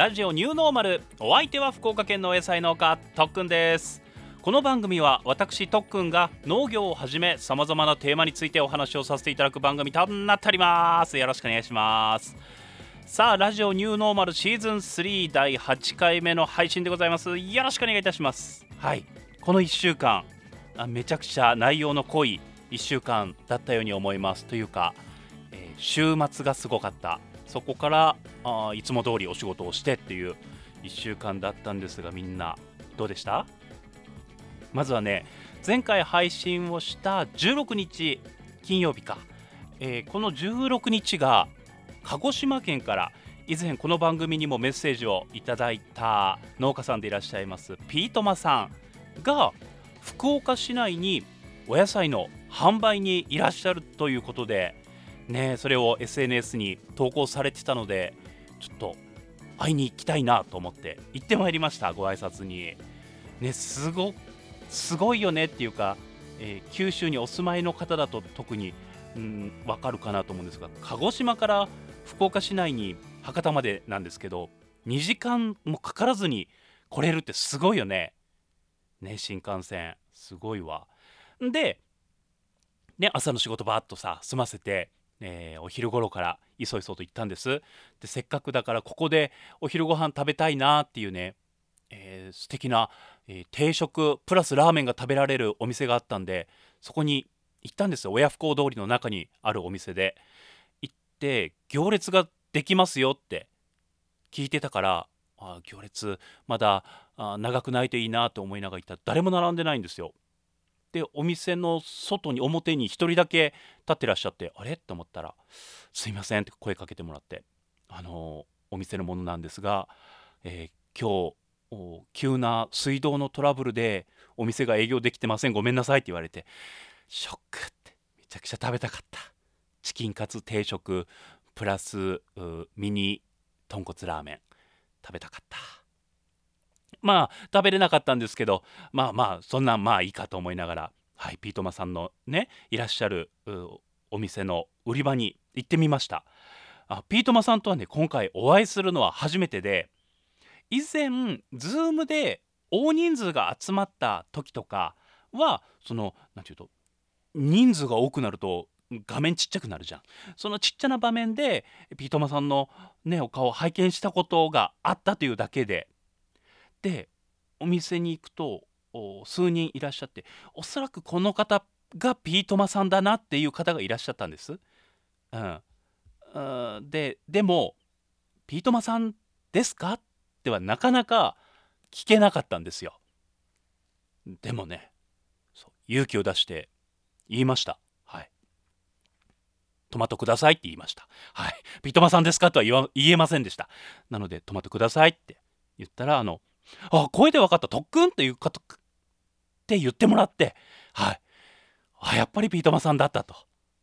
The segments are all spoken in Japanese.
ラジオニューノーマル。お相手は福岡県のお野菜農家特訓です。この番組は私特訓が農業をはじめさまざまなテーマについてお話をさせていただく番組となっております。よろしくお願いします。さあラジオニューノーマルシーズン3第8回目の配信でございます。よろしくお願いいたします。はい。この1週間めちゃくちゃ内容の濃い1週間だったように思います。というか、えー、週末がすごかったそこからあいつも通りお仕事をしてっていう1週間だったんですがみんなどうでした？まずはね前回配信をした16日金曜日か、えー、この16日が鹿児島県から以前この番組にもメッセージをいただいた農家さんでいらっしゃいますピートマさんが福岡市内にお野菜の販売にいらっしゃるということでねそれを SNS に投稿されてたのでちょっと会いに行きたいなと思って行ってまいりましたご挨拶に。ねすごすごいよねっていうか、えー、九州にお住まいの方だと特にうん分かるかなと思うんですが鹿児島から福岡市内に博多までなんですけど2時間もかからずに来れるってすごいよね。ね新幹線すごいわ。でね朝の仕事ばーっとさ済ませてえー、お昼頃からいそいそと行ったんです。でせっかくだからここでお昼ご飯食べたいなっていうね、えー、素敵な、えー、定食プラスラーメンが食べられるお店があったんでそこに行ったんです。よ親不孝通りの中にあるお店で。行って行列ができますよって聞いてたからあ行列まだあ長くないといいなと思いながら行ったら誰も並んでないんですよ。でお店の外に表に1人だけ立ってらっしゃってあれ？と思ったら「すいません」って声かけてもらってあのお店のものなんですが、えー、今日急な水道のトラブルでお店が営業できてませんごめんなさいって言われてショックってめちゃくちゃ食べたかった。チキンカツ定食プラスミニ豚骨ラーメン食べたかった。まあ食べれなかったんですけどまあまあそんなんまあいいかと思いながらはいピートマさんのねいらっしゃるお店の売り場に行ってみました。あピートマさんとはね今回お会いするのは初めてで以前 Zoom で大人数が集まった時とかはその何て言うと人数が多くなると画面ちっちゃくなるじゃん。そのちっちゃな場面でピートマさんのねお顔を拝見したことがあったというだけででお店に行くと数人いらっしゃっておそらくこの方がピートマさんだなっていう方がいらっしゃったんです。うん、ででも「ピートマさんですか?」ってはなかなか聞けなかったんですよ。でもね勇気を出して言いました。はい。トマトくださいって言いました。はい。ピートマさんですか？とは言えませんでした。なのでトマトくださいって言ったらあのあ声で分かった。特訓っていう方って言ってもらって。はい。あやっぱりピートマさんだったと。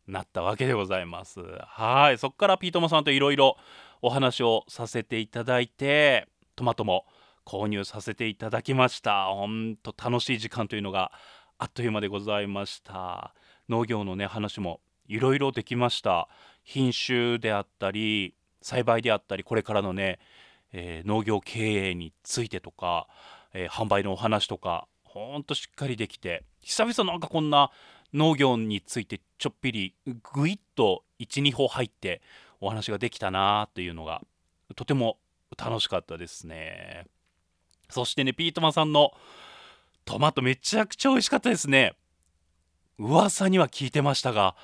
なったわけでございます。はい。そこからピートマさんといろいろお話をさせていただいてトマトも購入させていただきました。ほんと楽しい時間というのがあっという間でございました。農業のね話もいろいろできました。品種であったり栽培であったりこれからのねえー、農業経営についてとか、えー、販売のお話とかほんとしっかりできて久々なんかこんな農業についてちょっぴりぐいっと12歩入ってお話ができたなというのがとても楽しかったですね。そしてねピートマンさんのトマトめちゃくちゃ美味しかったですね。噂には聞いてましたが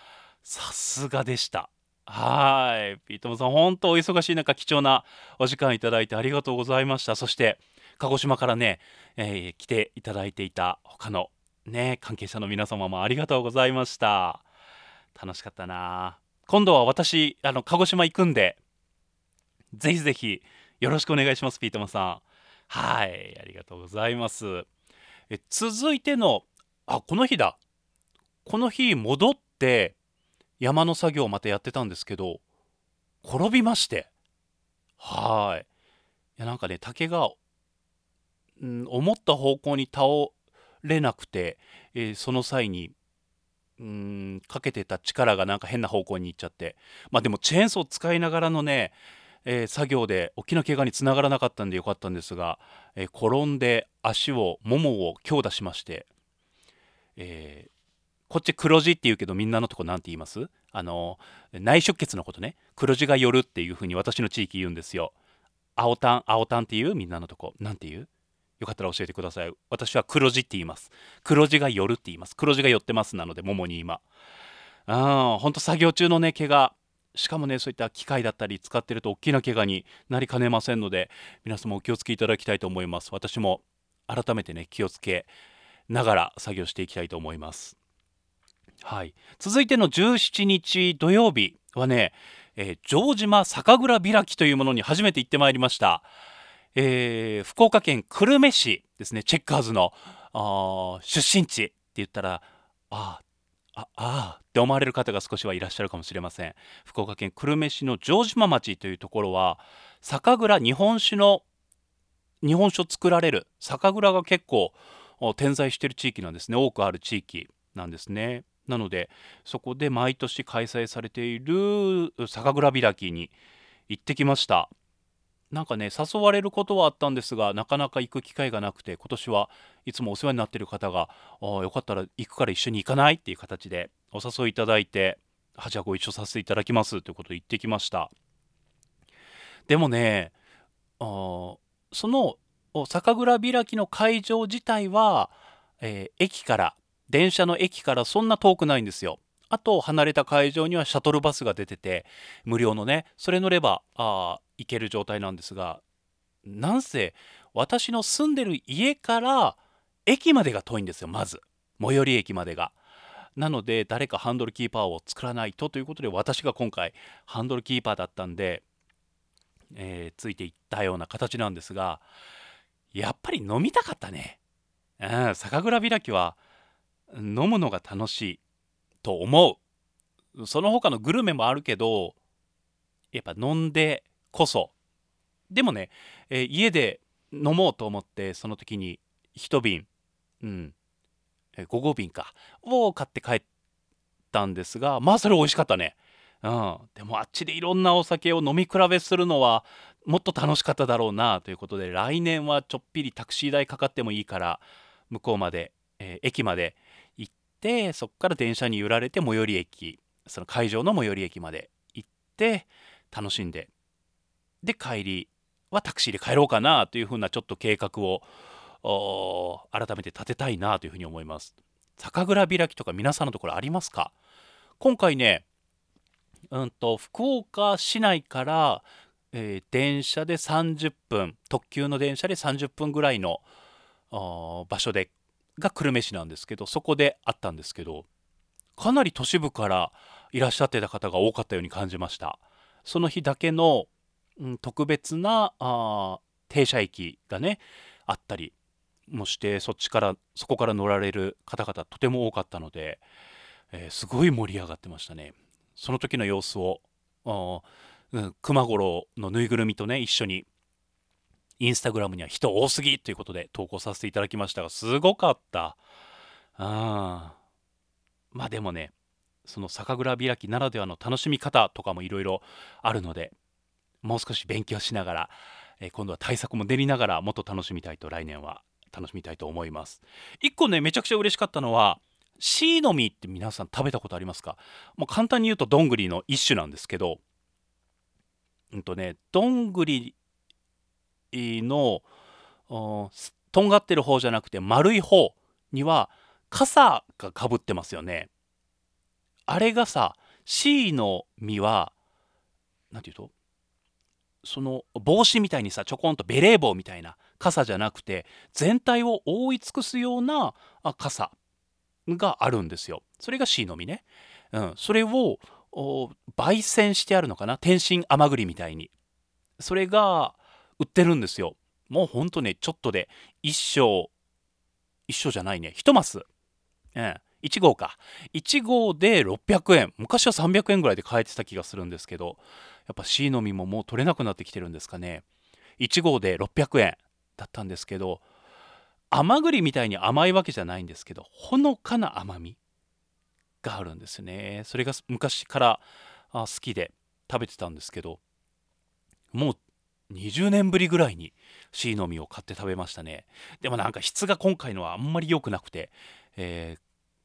さすがでした。はい。ピートモさん、本当お忙しい中、貴重なお時間いただいてありがとうございました。そして、鹿児島からね、えー、来ていただいていた他のね、関係者の皆様もありがとうございました。楽しかったな。今度は私、あの、鹿児島行くんで、ぜひぜひよろしくお願いします、ピートマさん。はい、ありがとうございます。え続いての、あ、この日だ。この日戻って、山の作業をまたやってたんですけど転びまして。はい。いやなんかね竹が、うん、思った方向に倒れなくて、えー、その際にうんかけてた力がなんか変な方向に行っちゃって。まあでもチェーンソー使いながらのねえー、作業で大きな怪我につながらなかったんでよかったんですが、えー、転んで足をももを強打しまして、え、こっち黒字って言うけどみんなのとこ何て言います？あの内出血のことね。黒字が寄るっていう風に私の地域言うんですよ。青タン青タンっていうみんなのとこ。何て言う？よかったら教えてください。私は黒字って言います。黒字が寄るって言います。黒字が寄ってますなのでももに今。あほんと作業中のね怪我。しかもねそういった機械だったり使ってると大きな怪我になりかねませんので皆様お気をつけいただきたいと思います。私も改めてね気をつけながら作業していきたいと思います。はい。続いての17日土曜日はね、えー、城島酒蔵開きというものに初めて行ってまいりました、えー、福岡県久留米市ですねチェッカーズの出身地って言ったらあああって思われる方が少しはいらっしゃるかもしれません。福岡県久留米市の城島町というところは酒蔵日本酒の日本酒を作られる酒蔵が結構点在している地域なんですね。多くある地域なんですね。なのでそこで毎年開催されている酒蔵開きに行ってきましたなんかね誘われることはあったんですがなかなか行く機会がなくて今年はいつもお世話になってる方が「よかったら行くから一緒に行かない?」っていう形でお誘いいただいて「はじゃあご一緒させていただきます」ということで行ってきましたでもねその酒蔵開きの会場自体は、えー、駅から電車の駅からそんな遠くないんですよあと離れた会場にはシャトルバスが出てて無料のねそれ乗ればあ行ける状態なんですがなんせ私の住んでる家から駅までが遠いんですよまず最寄り駅までが。なので誰かハンドルキーパーを作らないとということで私が今回ハンドルキーパーだったんで、えー、ついていったような形なんですがやっぱり飲みたかったね。うん、酒蔵開きは飲むのが楽しいと思う。その他のグルメもあるけどやっぱ飲んでこそ。でもね、えー、家で飲もうと思ってその時に一瓶うん5合瓶かを買って帰ったんですがまあそれ美味しかったね。うん。でもあっちでいろんなお酒を飲み比べするのはもっと楽しかっただろうなということで来年はちょっぴりタクシー代かかってもいいから向こうまで、えー、駅までてそこから電車に揺られて最寄り駅その会場の最寄り駅まで行って楽しんでで帰りはタクシーで帰ろうかなというふうなちょっと計画を改めて立てたいなというふうに思います。酒蔵開きとか皆さんのところありますか？今回ねうんと福岡市内から、えー、電車で30分特急の電車で30分ぐらいの場所でが久留米市なんですけどそこであったんですけどかなり都市部からいらっしゃってた方が多かったように感じました。その日だけのうん、特別なあ停車駅がねあったりもしてそっちからそこから乗られる方々とても多かったので、えー、すごい盛り上がってましたね。その時の様子を、うん、熊五郎のぬいぐるみとね一緒にインスタグラムには人多すぎということで投稿させていただきましたがすごかった。あまあでもねその酒蔵開きならではの楽しみ方とかもいろいろあるのでもう少し勉強しながら、えー、今度は対策も練りながらもっと楽しみたいと来年は楽しみたいと思います。一個ねめちゃくちゃ嬉しかったのはシイの実って皆さん食べたことありますか？もう簡単に言うとどんぐりの一種なんですけどうんとねどんぐりのとんがってる方じゃなくて丸い方には傘がかぶってますよねあれがさ C の実は何て言うとその帽子みたいにさちょこんとベレー帽みたいな傘じゃなくて全体を覆い尽くすような傘があるんですよ。それが C の実ね。うん、それを焙煎してあるのかな？天津甘栗みたいに。それが売ってるんですよ。もうほんとねちょっとで一升一升じゃないね。一マス。うん、1号か。1号で600円。昔は300円ぐらいで買えてた気がするんですけどやっぱ C の実ももう取れなくなってきてるんですかね。1号で600円だったんですけど甘栗みたいに甘いわけじゃないんですけどほのかな甘みがあるんですね。それが昔から好きで食べてたんですけどもう20年ぶりぐらいにシーの実を買って食べましたね。でもなんか質が今回のはあんまり良くなくて、え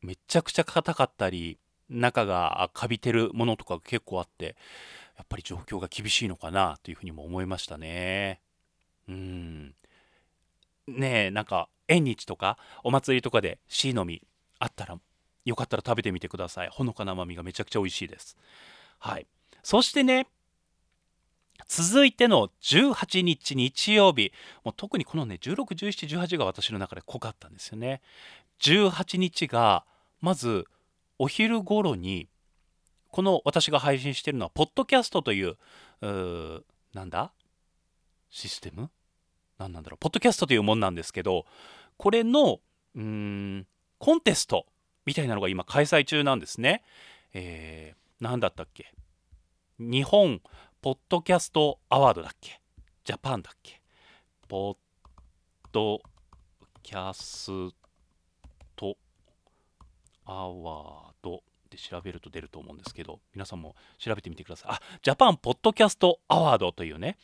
ー、めちゃくちゃ硬かったり中がカビてるものとか結構あってやっぱり状況が厳しいのかなというふうにも思いましたね。うん。ねえなんか縁日とかお祭りとかでシーの実あったらよかったら食べてみてください。ほのかな甘みがめちゃくちゃ美味しいです。はい。そしてね続いての18日日曜日。もう特にこのね161718が私の中で濃かったんですよね。18日がまずお昼頃にこの私が配信しているのはポッドキャストといううなんだ？システム？何なんだろう？ポッドキャストというもんなんですけどこれのうんコンテストみたいなのが今開催中なんですね。えー、何だったっけ？日本ポッドキャストアワードだっけ？ジャパンだっけ？ポッドキャストアワードで調べると出ると思うんですけど皆さんも調べてみてください。あジャパンポッドキャストアワードというね、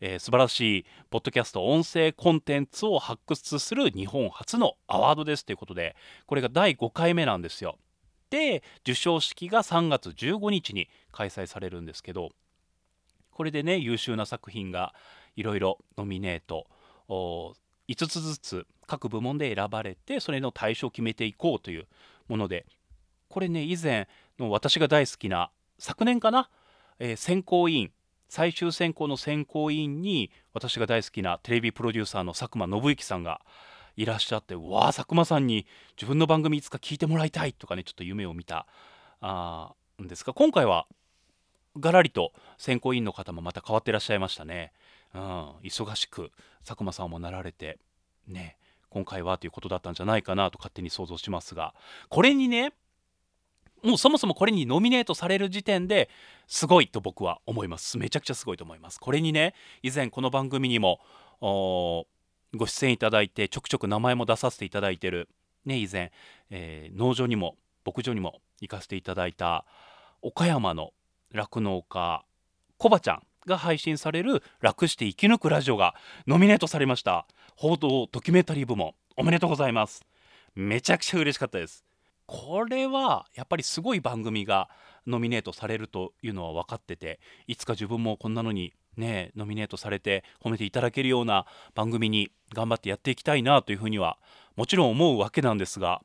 えー、素晴らしいポッドキャスト音声コンテンツを発掘する日本初のアワードですということでこれが第5回目なんですよ。で授賞式が3月15日に開催されるんですけどこれでね優秀な作品がいろいろノミネート。5つずつ各部門で選ばれてそれの対象を決めていこうというもので。これね以前の私が大好きな昨年かな、えー、選考委員最終選考の選考委員に私が大好きなテレビプロデューサーの佐久間信之さんがいらっしゃってわあ佐久間さんに自分の番組いつか聞いてもらいたいとかねちょっと夢を見たあんですが今回はがらりと選考委員の方もまた変わってらっしゃいましたね。うん、忙しく佐久間さんもなられてね今回はということだったんじゃないかなと勝手に想像しますが。これにねもうそもそもこれにノミネートされる時点ですごいと僕は思います。めちゃくちゃすごいと思います。これにね以前この番組にもご出演いただいてちょくちょく名前も出させていただいてるね以前、えー、農場にも牧場にも行かせていただいた岡山の酪農家コバちゃんが配信される「楽して生き抜くラジオ」がノミネートされました。報道ドキュメンタリー部門おめでとうございます。めちゃくちゃ嬉しかったです。これはやっぱりすごい番組がノミネートされるというのは分かってていつか自分もこんなのにねノミネートされて褒めていただけるような番組に頑張ってやっていきたいなというふうにはもちろん思うわけなんですが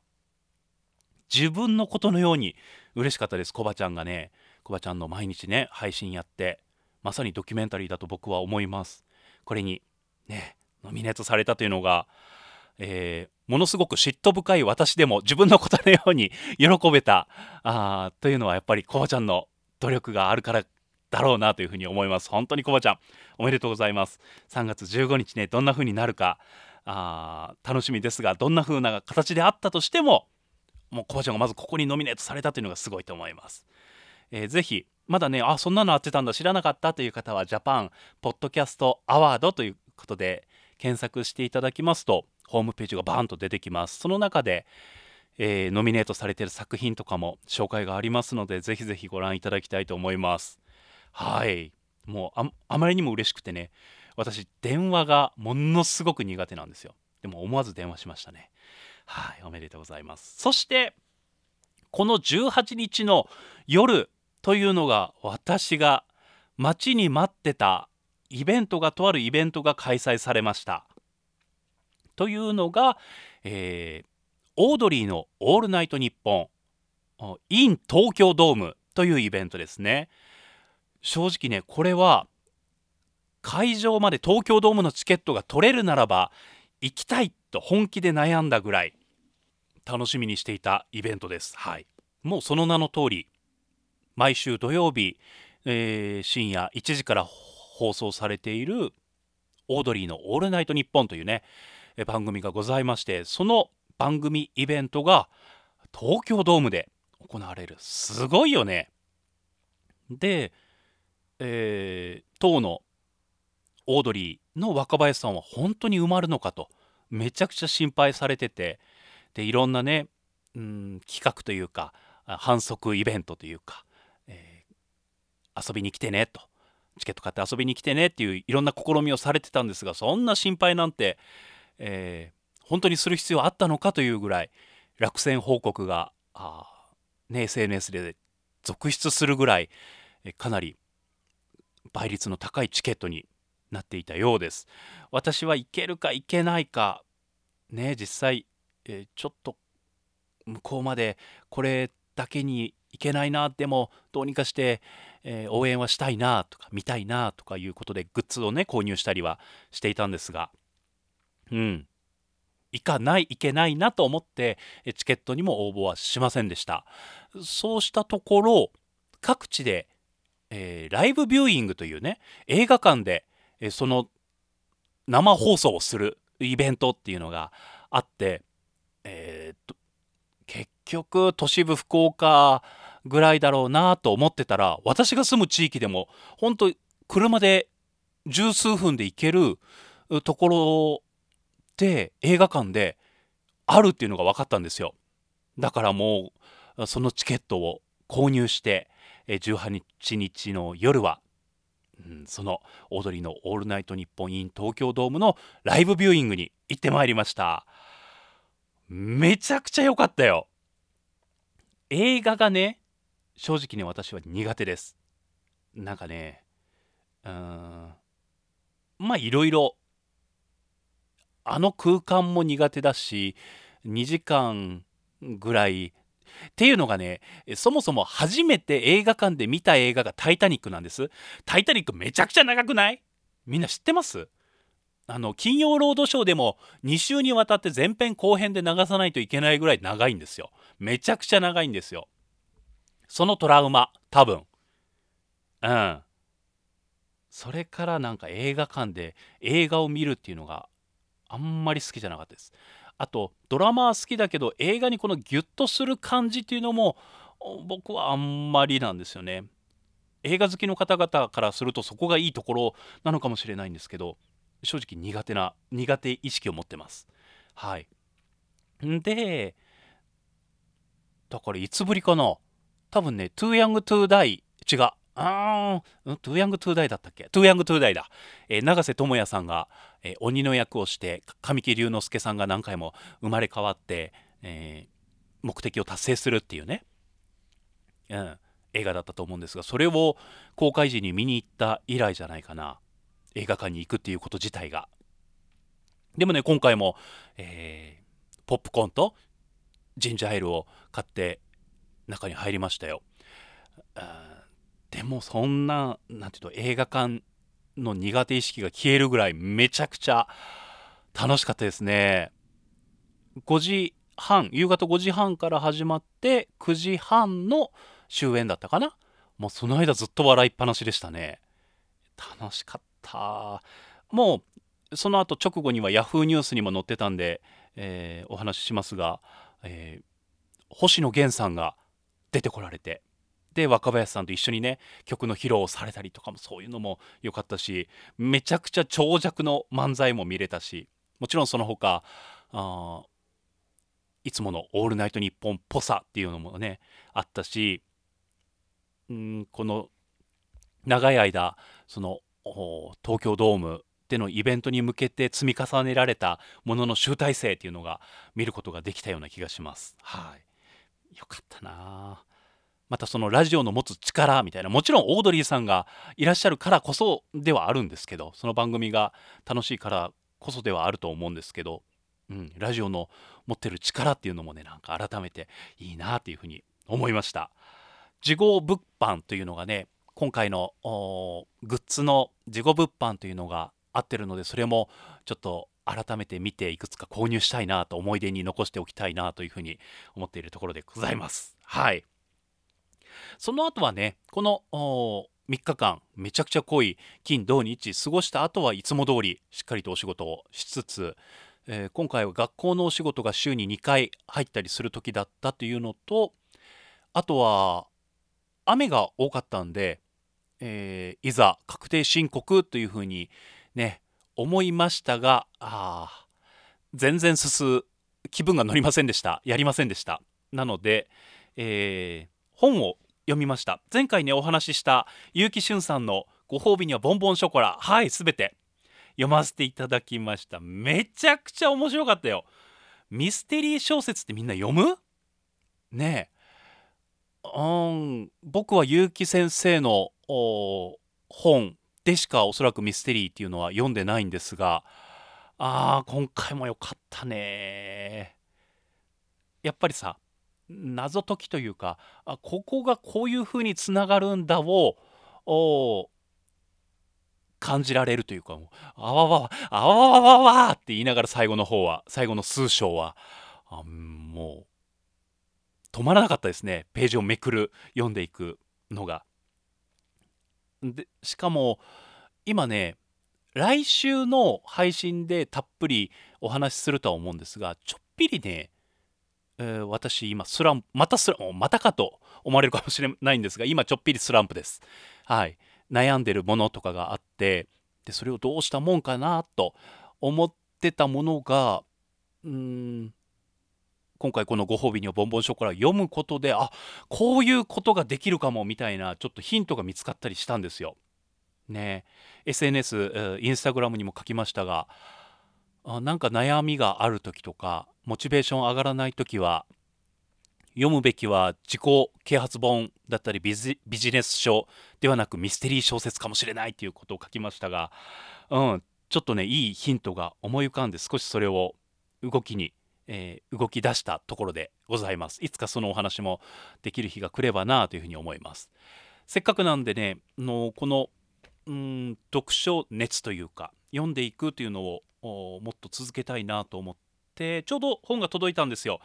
自分のことのように嬉しかったですコバちゃんがね。コバちゃんの毎日ね配信やってまさにドキュメンタリーだと僕は思います。これにねノミネートされたというのが、えー、ものすごく嫉妬深い私でも自分のことのように喜べたあというのはやっぱりコバちゃんの努力があるからだろうなというふうに思います。本当にコバちゃんおめでとうございます。3月15日ねどんな風になるかあ楽しみですがどんな風な形であったとしてももうコバちゃんがまずここにノミネートされたというのがすごいと思います。えー、ぜひまだねあそんなのあってたんだ知らなかったという方はジャパンポッドキャストアワードということで検索していただきますとホームページがバーンと出てきます。その中で、えー、ノミネートされている作品とかも紹介がありますのでぜひぜひご覧いただきたいと思います。はい。もうあまりにも嬉しくてね私電話がものすごく苦手なんですよ。でも思わず電話しましたね。はいおめでとうございます。そしてこの18日の夜というのが私が待ちに待ってたイベントがとあるイベントが開催されました。というのが、えー、オードリーの「オールナイトニッポン」in 東京ドームというイベントですね。正直ねこれは会場まで東京ドームのチケットが取れるならば行きたいと本気で悩んだぐらい楽しみにしていたイベントです。はい、もうその名の通り毎週土曜日、えー、深夜1時から放送されているオードリーの「オールナイトニッポン」というね番組がございましてその番組イベントが東京ドームで行われる。すごいよね。で、えー、当のオードリーの若林さんは本当に埋まるのかとめちゃくちゃ心配されててでいろんなね、うん、企画というか反則イベントというか遊びに来てねと。チケット買って遊びに来てねっていういろんな試みをされてたんですがそんな心配なんて、えー、本当にする必要あったのかというぐらい落選報告があ、ね、SNS で続出するぐらいかなり倍率の高いチケットになっていたようです。私は行けるか行けないかね実際、えー、ちょっと向こうまでこれだけに行けないなでもどうにかして、えー、応援はしたいなとか見たいなとかいうことでグッズをね購入したりはしていたんですが。うん。行かない行けないなと思ってチケットにも応募はしませんでした。そうしたところ各地で、えー、ライブビューイングというね映画館で、えー、その生放送をするイベントっていうのがあってえー、っと結局都市部福岡ぐらいだろうなと思ってたら私が住む地域でも本当車で十数分で行けるところで映画館であるっていうのが分かったんですよ。だからもうそのチケットを購入して18日の夜は、うん、そのオードリーの「オールナイトニッポン in 東京ドーム」のライブビューイングに行ってまいりました。めちゃくちゃ良かったよ。映画がね正直ね私は苦手です。なんかねうんまあいろいろあの空間も苦手だし2時間ぐらい。っていうのがねそもそも初めて映画館で見た映画が「タイタニック」なんです。タイタニックめちゃくちゃ長くない？みんな知ってます？あの金曜ロードショーでも2週にわたって前編後編で流さないといけないぐらい長いんですよ。めちゃくちゃ長いんですよ。そのトラウマ多分。うん。それからなんか映画館で映画を見るっていうのがあんまり好きじゃなかったです。あとドラマは好きだけど映画にこのギュッとする感じっていうのも僕はあんまりなんですよね。映画好きの方々からするとそこがいいところなのかもしれないんですけど正直苦手な苦手意識を持ってます。はい。でだからいつぶりかな？多分ね Too Young to Die 違うあー、 Too Young to Die だったっけ？ Too Young to Die だ。えー、長瀬智也さんが、えー、鬼の役をして、神木隆之介さんが何回も生まれ変わって、えー、目的を達成するっていうね、うん、映画だったと思うんですが、それを公開時に見に行った以来じゃないかな。映画館に行くっていうこと自体が。でもね、今回も、えー、ポップコーンとジンジャーエールを買って中に入りましたよ。でもそんななんていうと映画館の苦手意識が消えるぐらいめちゃくちゃ楽しかったですね。5時半夕方5時半から始まって9時半の終演だったかな。もうその間ずっと笑いっぱなしでしたね。楽しかった。もうその後直後には Yahoo ニュースにも載ってたんで、えー、お話ししますが、えー、星野源さんが出てこられてで若林さんと一緒にね曲の披露をされたりとかもそういうのも良かったしめちゃくちゃ長尺の漫才も見れたしもちろんその他あいつもの「オールナイトニッポン」っぽさっていうのもねあったしんこの長い間その東京ドームでのイベントに向けて積み重ねられたものの集大成っていうのが見ることができたような気がします。はい、よかったな。またそのラジオの持つ力みたいな。もちろんオードリーさんがいらっしゃるからこそではあるんですけどその番組が楽しいからこそではあると思うんですけど、うん、ラジオの持ってる力っていうのもねなんか改めていいなっていうふうに思いました。事後物販というのがね今回のグッズの事後物販というのが合ってるのでそれもちょっと改めて見ていくつか購入したいなと思い出に残しておきたいなというふうに思っているところでございます。はい。その後はねこの3日間めちゃくちゃ濃い金土日過ごした後はいつも通りしっかりとお仕事をしつつ、えー、今回は学校のお仕事が週に2回入ったりする時だったというのとあとは雨が多かったんで、えー、いざ確定申告というふうにね思いましたがあ全然進気分が乗りませんでした。やりませんでした。なので、えー、本を読みました。前回ねお話しした結城俊さんの「ご褒美にはボンボンショコラ。はいすべて読ませていただきました。めちゃくちゃ面白かったよ。ミステリー小説ってみんな読む？ねえ。うん僕は結城先生の本でしかおそらくミステリーっていうのは読んでないんですがあー今回も良かったねやっぱりさ謎解きというかあここがこういう風につながるんだを感じられるというかもうあわわわあわわわわって言いながら最後の方は最後の数章はあもう止まらなかったですねページをめくる読んでいくのが。でしかも今ね来週の配信でたっぷりお話しするとは思うんですがちょっぴりね、えー、私今スランプまたスラまたかと思われるかもしれないんですが今ちょっぴりスランプです。はい。悩んでるものとかがあってでそれをどうしたもんかなと思ってたものがうーん今回このご褒美にはボンボンショコラ読むことであこういうことができるかもみたいなちょっとヒントが見つかったりしたんですよ。ね SNS インスタグラムにも書きましたがあなんか悩みがある時とかモチベーション上がらない時は読むべきは自己啓発本だったりビジネス書ではなくミステリー小説かもしれないということを書きましたが、うん、ちょっとねいいヒントが思い浮かんで少しそれを動きにえー、動き出したところでございます。いつかそのお話もできる日が来ればなというふうに思います。せっかくなんでねのこのうん読書熱というか読んでいくというのをもっと続けたいなと思ってちょうど本が届いたんですよ。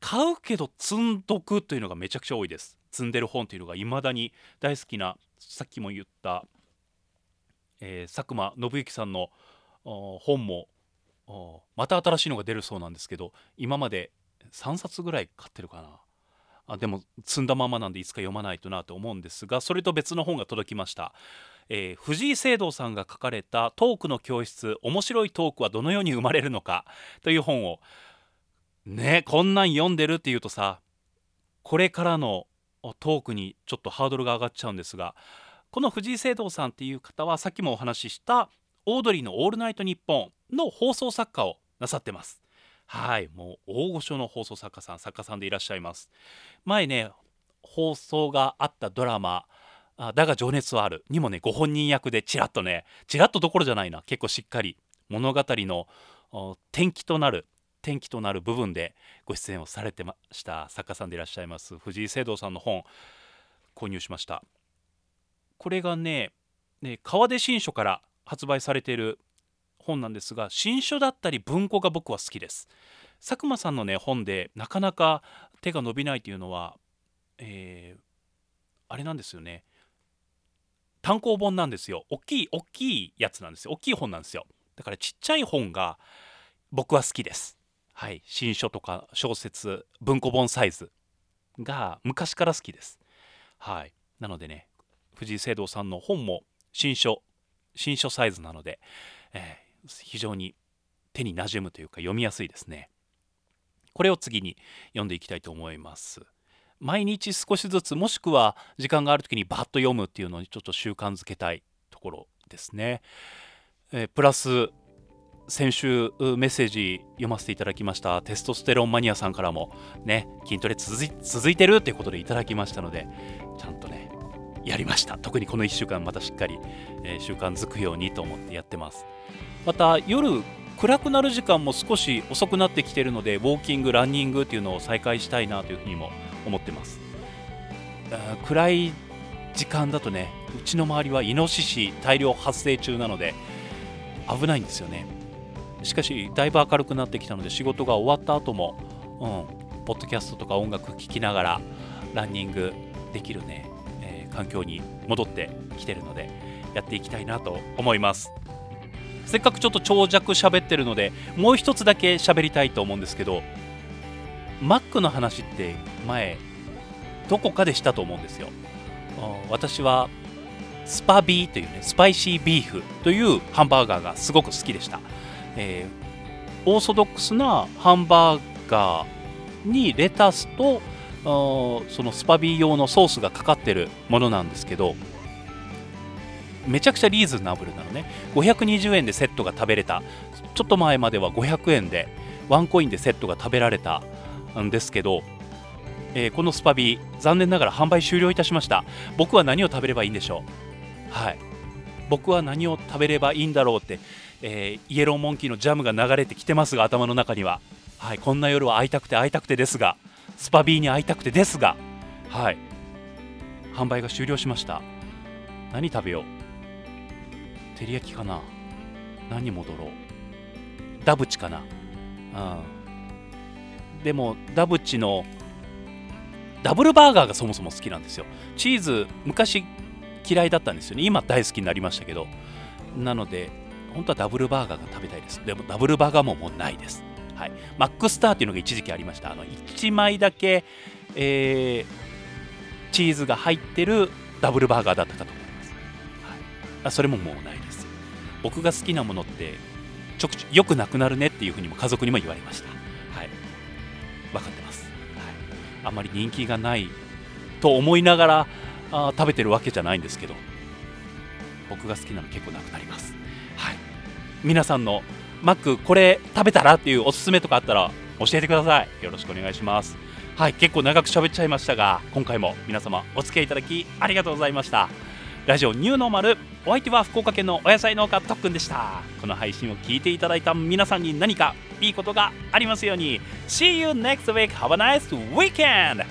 買うけど積んどくというのがめちゃくちゃ多いです。積んでる本というのが未だに大好きなさっきも言った、えー、佐久間信之さんの本もまた新しいのが出るそうなんですけど今まで3冊ぐらい買ってるかな。あでも積んだままなんでいつか読まないとなと思うんですがそれと別の本が届きました、えー、藤井聖堂さんが書かれた「トークの教室面白いトークはどのように生まれるのか 」という本をねこんなん読んでるっていうとさこれからのトークにちょっとハードルが上がっちゃうんですがこの藤井聖堂さんっていう方はさっきもお話ししたオードリーの「オールナイトニッポン」の放送作家をなさってます。はいもう大御所の放送作家さん作家さんでいらっしゃいます。前ね放送があったドラマ「だが情熱はある」にもねご本人役でちらっとねちらっとどころじゃないな結構しっかり物語の転機となる転機となる部分でご出演をされてました作家さんでいらっしゃいます藤井聖堂さんの本購入しました。これがねね川出新書から発売されている本なんですが新書だったり文庫が僕は好きです。佐久間さんのね本でなかなか手が伸びないというのは、えー、あれなんですよね。単行本なんですよ。大きい大きいやつなんですよ。大きい本なんですよ。だからちっちゃい本が僕は好きです。はい。新書とか小説文庫本サイズが昔から好きです。はい。なのでね藤井聖堂さんの本も新書新書サイズなので、えー、非常に手に馴染むというか読みやすいですね。これを次に読んでいきたいと思います。毎日少しずつもしくは時間がある時にバッと読むっていうのにちょっと習慣づけたいところですね、えー、プラス先週メッセージ読ませていただきましたテストステロンマニアさんからもね筋トレ続いてるっていうことでいただきましたのでちゃんとねやりました。特にこの1週間またしっかり、えー、習慣づくようにと思ってやってます。また夜暗くなる時間も少し遅くなってきてるのでウォーキングランニングっていうのを再開したいなというふうにも思ってます。暗い時間だとねうちの周りはイノシシ大量発生中なので危ないんですよね。しかしだいぶ明るくなってきたので仕事が終わった後もうんポッドキャストとか音楽聴きながらランニングできるね。環境に戻ってきてるのでやっていきたいなと思います。せっかくちょっと長尺喋ってるのでもう一つだけ喋りたいと思うんですけど Mac の話って前どこかでしたと思うんですよ。私はスパビーというねスパイシービーフというハンバーガーがすごく好きでした、えー、オーソドックスなハンバーガーにレタスとそのスパビー用のソースがかかってるものなんですけどめちゃくちゃリーズナブルなのね。520円でセットが食べれた。ちょっと前までは500円でワンコインでセットが食べられたんですけど、えーこのスパビー残念ながら販売終了いたしました。僕は何を食べればいいんでしょう？はい。僕は何を食べればいいんだろうって、えーイエローモンキーのジャムが流れてきてますが頭の中には。はい。こんな夜は会いたくて会いたくてですがスパビーに会いたくてですがはい。販売が終了しました。何食べよう？照り焼きかな？何戻ろう？ダブチかな？うんでもダブチのダブルバーガーがそもそも好きなんですよ。チーズ昔嫌いだったんですよね。今大好きになりましたけど。なので本当はダブルバーガーが食べたいです。でもダブルバーガーももうないです。はい、マックスターっていうのが一時期ありました。あの1枚だけ、えーチーズが入ってるダブルバーガーだったかと思います、はい、それももうないです。僕が好きなものってちょくちょよくなくなるねっていうふうにも家族にも言われました。はい。分かってます、はい、あまり人気がないと思いながらあ食べてるわけじゃないんですけど僕が好きなの結構なくなります。はい。皆さんのマックこれ食べたらっていうおすすめとかあったら教えてください。よろしくお願いします。はい結構長く喋っちゃいましたが今回も皆様お付き合いいただきありがとうございました。ラジオニューノーマルお相手は福岡県のお野菜農家特訓でした。この配信を聞いていただいた皆さんに何かいいことがありますように。See you next week. Have a nice weekend.